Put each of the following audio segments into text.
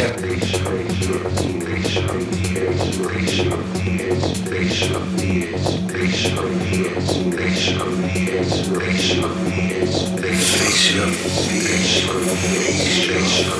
Nation.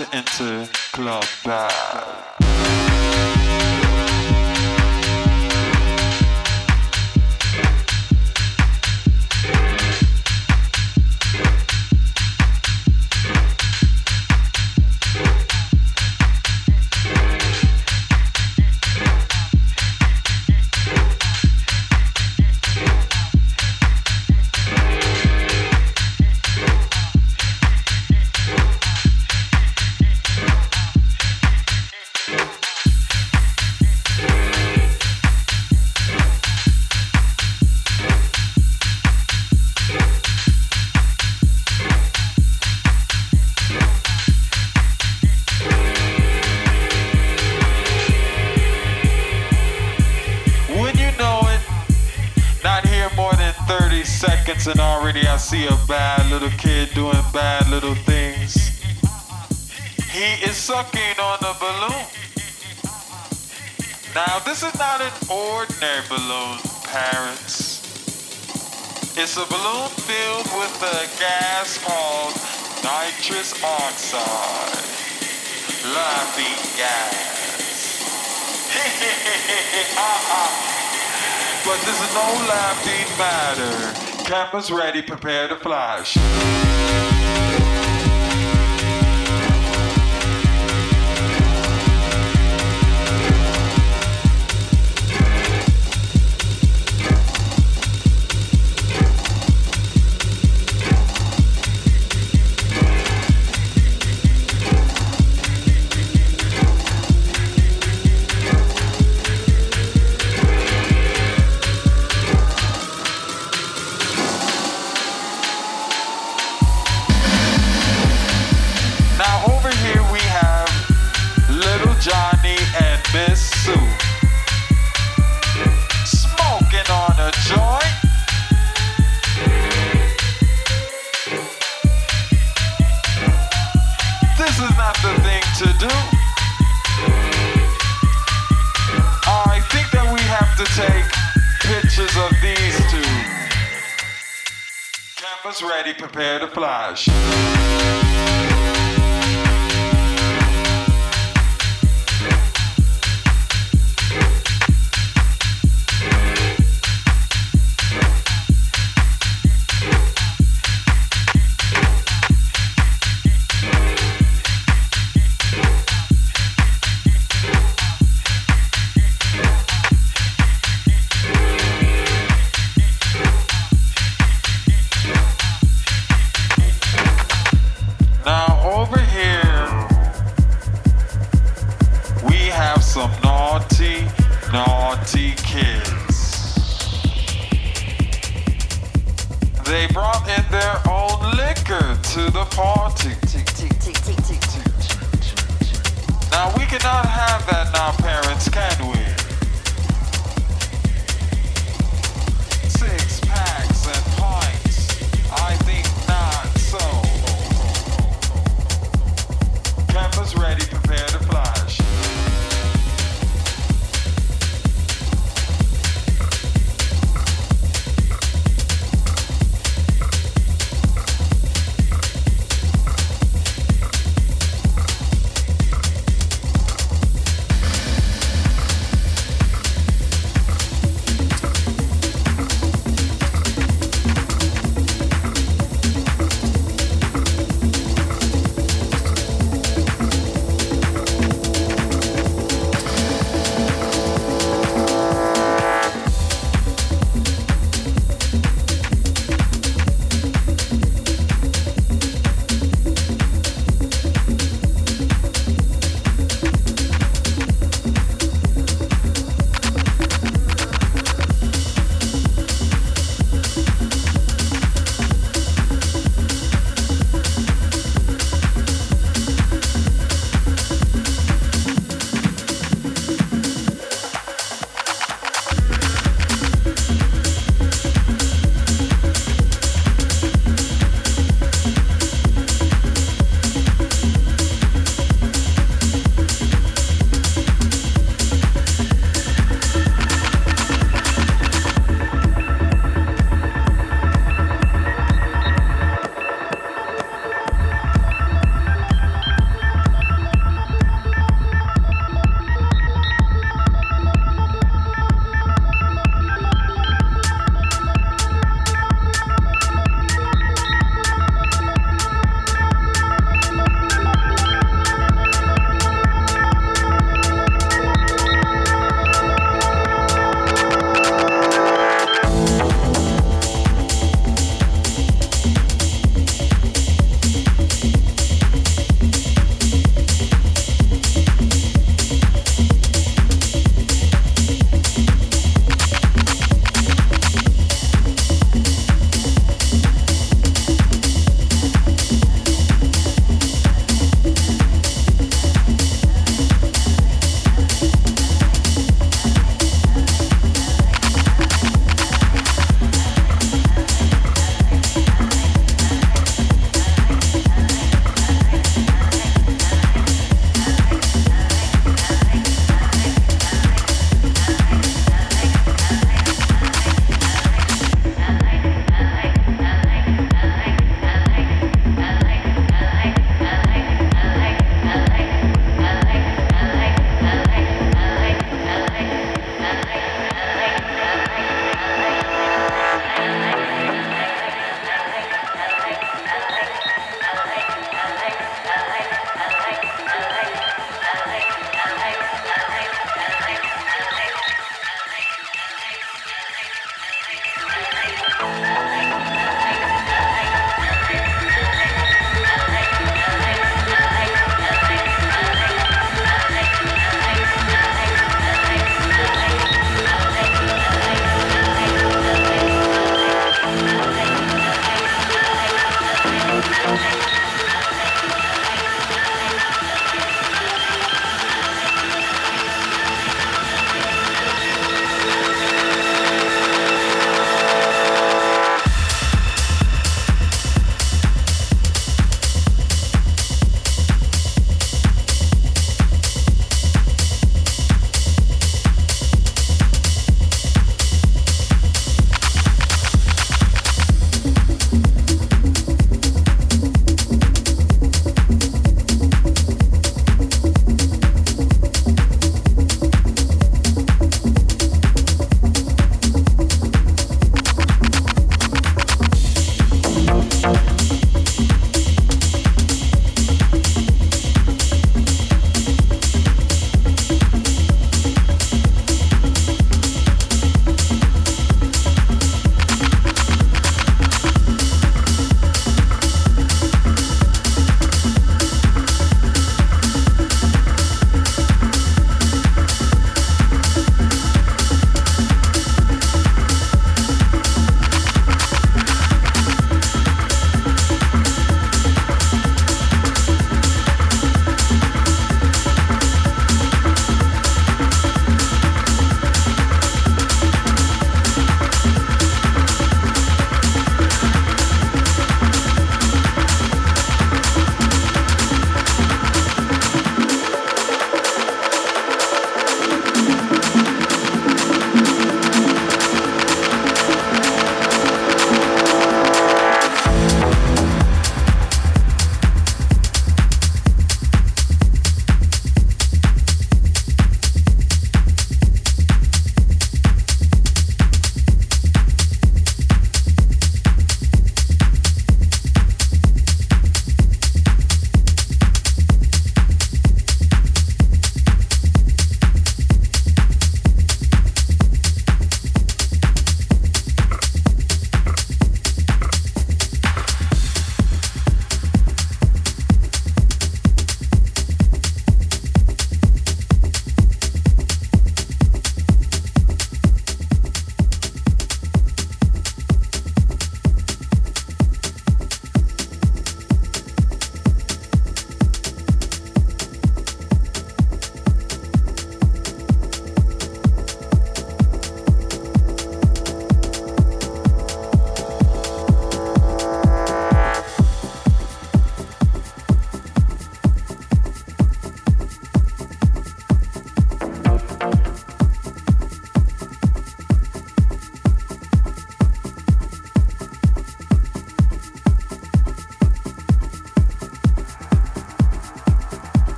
and already I see a bad little kid doing bad little things. He is sucking on a balloon. Now this is not an ordinary balloon, parents. It's a balloon filled with a gas called nitrous oxide. Laughing gas. but this is no laughing matter. Campus ready, prepare to flash.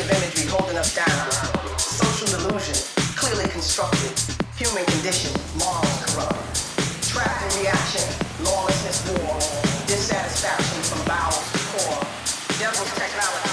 negative imagery holding us down, social delusion, clearly constructed, human condition, moral corrupt, trapped in reaction, lawlessness, war, dissatisfaction from bowels to core, devil's technology.